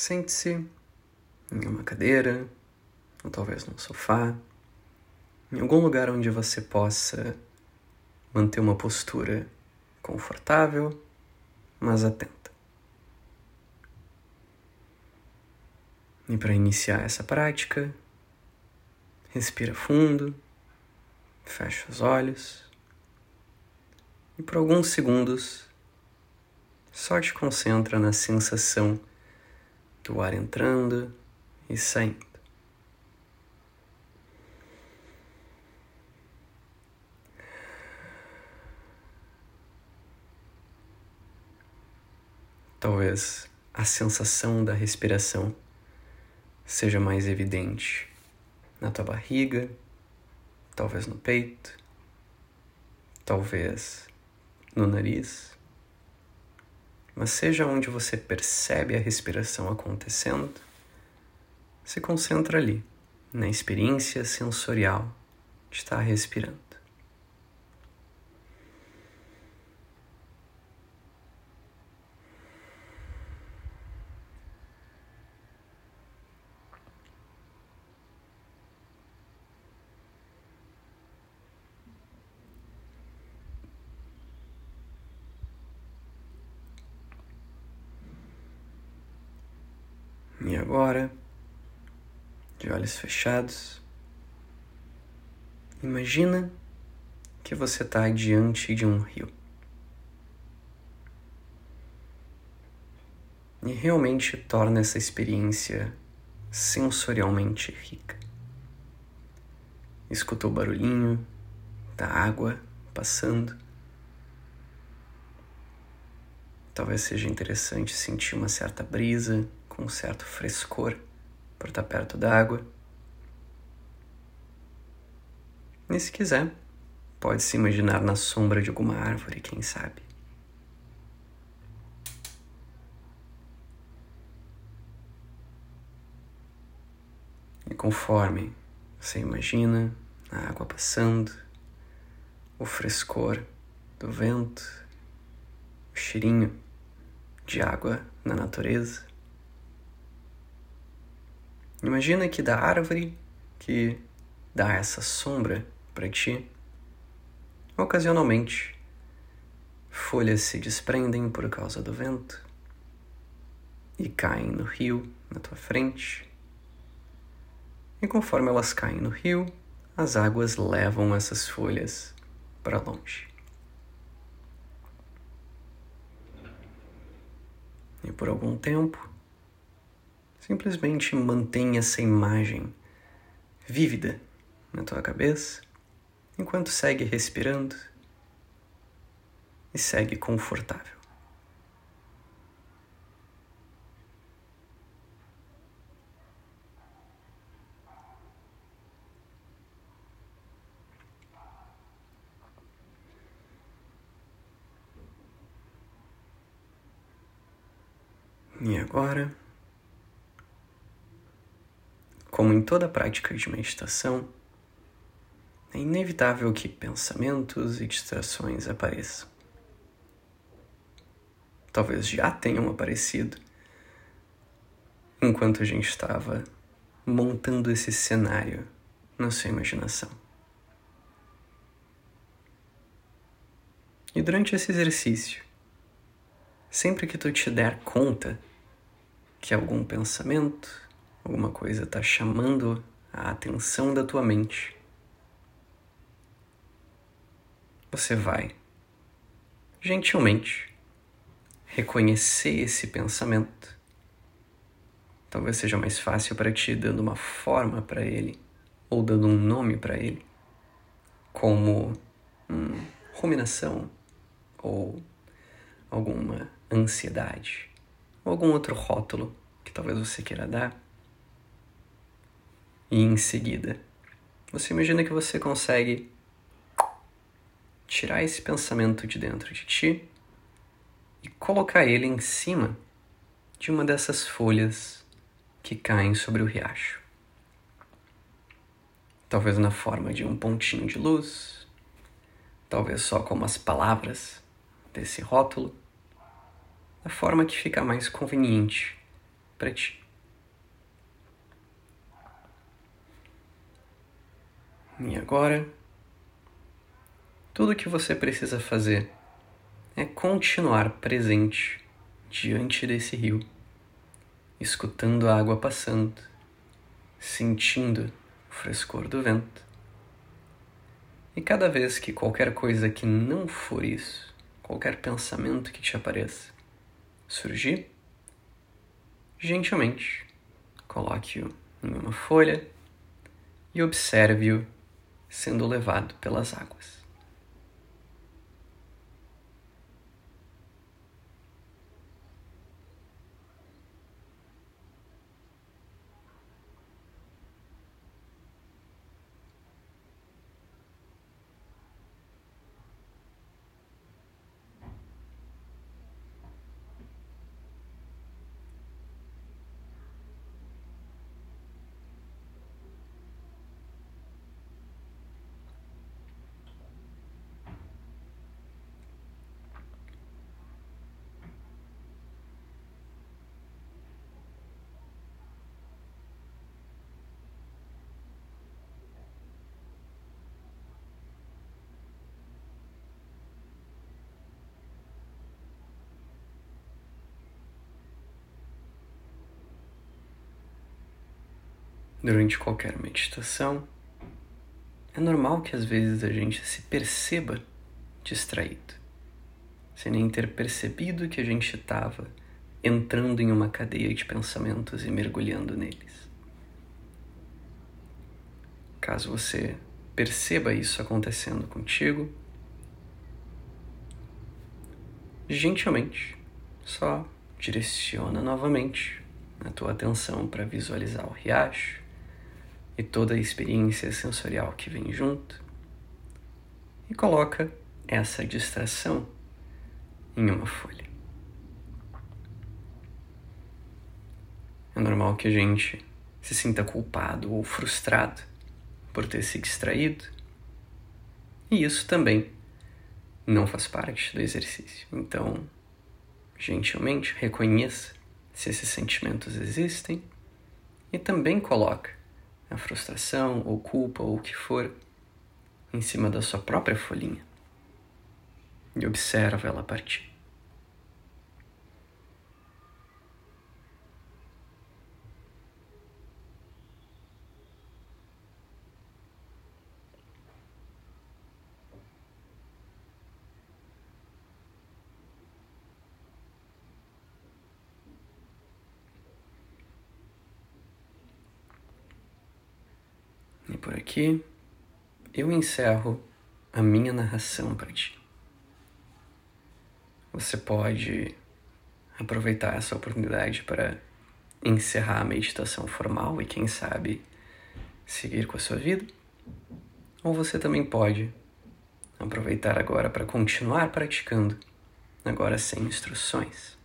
Sente-se em uma cadeira, ou talvez num sofá, em algum lugar onde você possa manter uma postura confortável, mas atenta. E para iniciar essa prática, respira fundo, fecha os olhos e por alguns segundos só te concentra na sensação do ar entrando e saindo. Talvez a sensação da respiração seja mais evidente na tua barriga, talvez no peito, talvez no nariz. Mas seja onde você percebe a respiração acontecendo, se concentra ali, na experiência sensorial de estar respirando. E agora, de olhos fechados, imagina que você está diante de um rio. E realmente torna essa experiência sensorialmente rica. Escuta o barulhinho da água passando. Talvez seja interessante sentir uma certa brisa com um certo frescor por estar perto d'água. E se quiser, pode se imaginar na sombra de alguma árvore, quem sabe. E conforme você imagina a água passando, o frescor do vento, o cheirinho de água na natureza, Imagina que da árvore que dá essa sombra para ti, ocasionalmente folhas se desprendem por causa do vento e caem no rio na tua frente. E conforme elas caem no rio, as águas levam essas folhas para longe. E por algum tempo, Simplesmente mantenha essa imagem vívida na tua cabeça enquanto segue respirando e segue confortável. E agora como em toda prática de meditação, é inevitável que pensamentos e distrações apareçam. Talvez já tenham aparecido enquanto a gente estava montando esse cenário na sua imaginação. E durante esse exercício, sempre que tu te der conta que algum pensamento alguma coisa está chamando a atenção da tua mente, você vai gentilmente reconhecer esse pensamento. Talvez seja mais fácil para ti dando uma forma para ele ou dando um nome para ele, como hum, ruminação ou alguma ansiedade ou algum outro rótulo que talvez você queira dar. E em seguida, você imagina que você consegue tirar esse pensamento de dentro de ti e colocar ele em cima de uma dessas folhas que caem sobre o riacho. Talvez na forma de um pontinho de luz, talvez só como as palavras desse rótulo, da forma que fica mais conveniente para ti. E agora, tudo o que você precisa fazer é continuar presente diante desse rio, escutando a água passando, sentindo o frescor do vento. E cada vez que qualquer coisa que não for isso, qualquer pensamento que te apareça, surgir, gentilmente coloque-o em uma folha e observe-o sendo levado pelas águas. Durante qualquer meditação, é normal que às vezes a gente se perceba distraído, sem nem ter percebido que a gente estava entrando em uma cadeia de pensamentos e mergulhando neles. Caso você perceba isso acontecendo contigo, gentilmente só direciona novamente a tua atenção para visualizar o riacho e toda a experiência sensorial que vem junto, e coloca essa distração em uma folha. É normal que a gente se sinta culpado ou frustrado por ter se distraído, e isso também não faz parte do exercício. Então, gentilmente reconheça se esses sentimentos existem e também coloca a frustração ou culpa ou o que for em cima da sua própria folhinha e observa ela partir. Por aqui eu encerro a minha narração para ti. Você pode aproveitar essa oportunidade para encerrar a meditação formal e, quem sabe, seguir com a sua vida. Ou você também pode aproveitar agora para continuar praticando, agora sem instruções.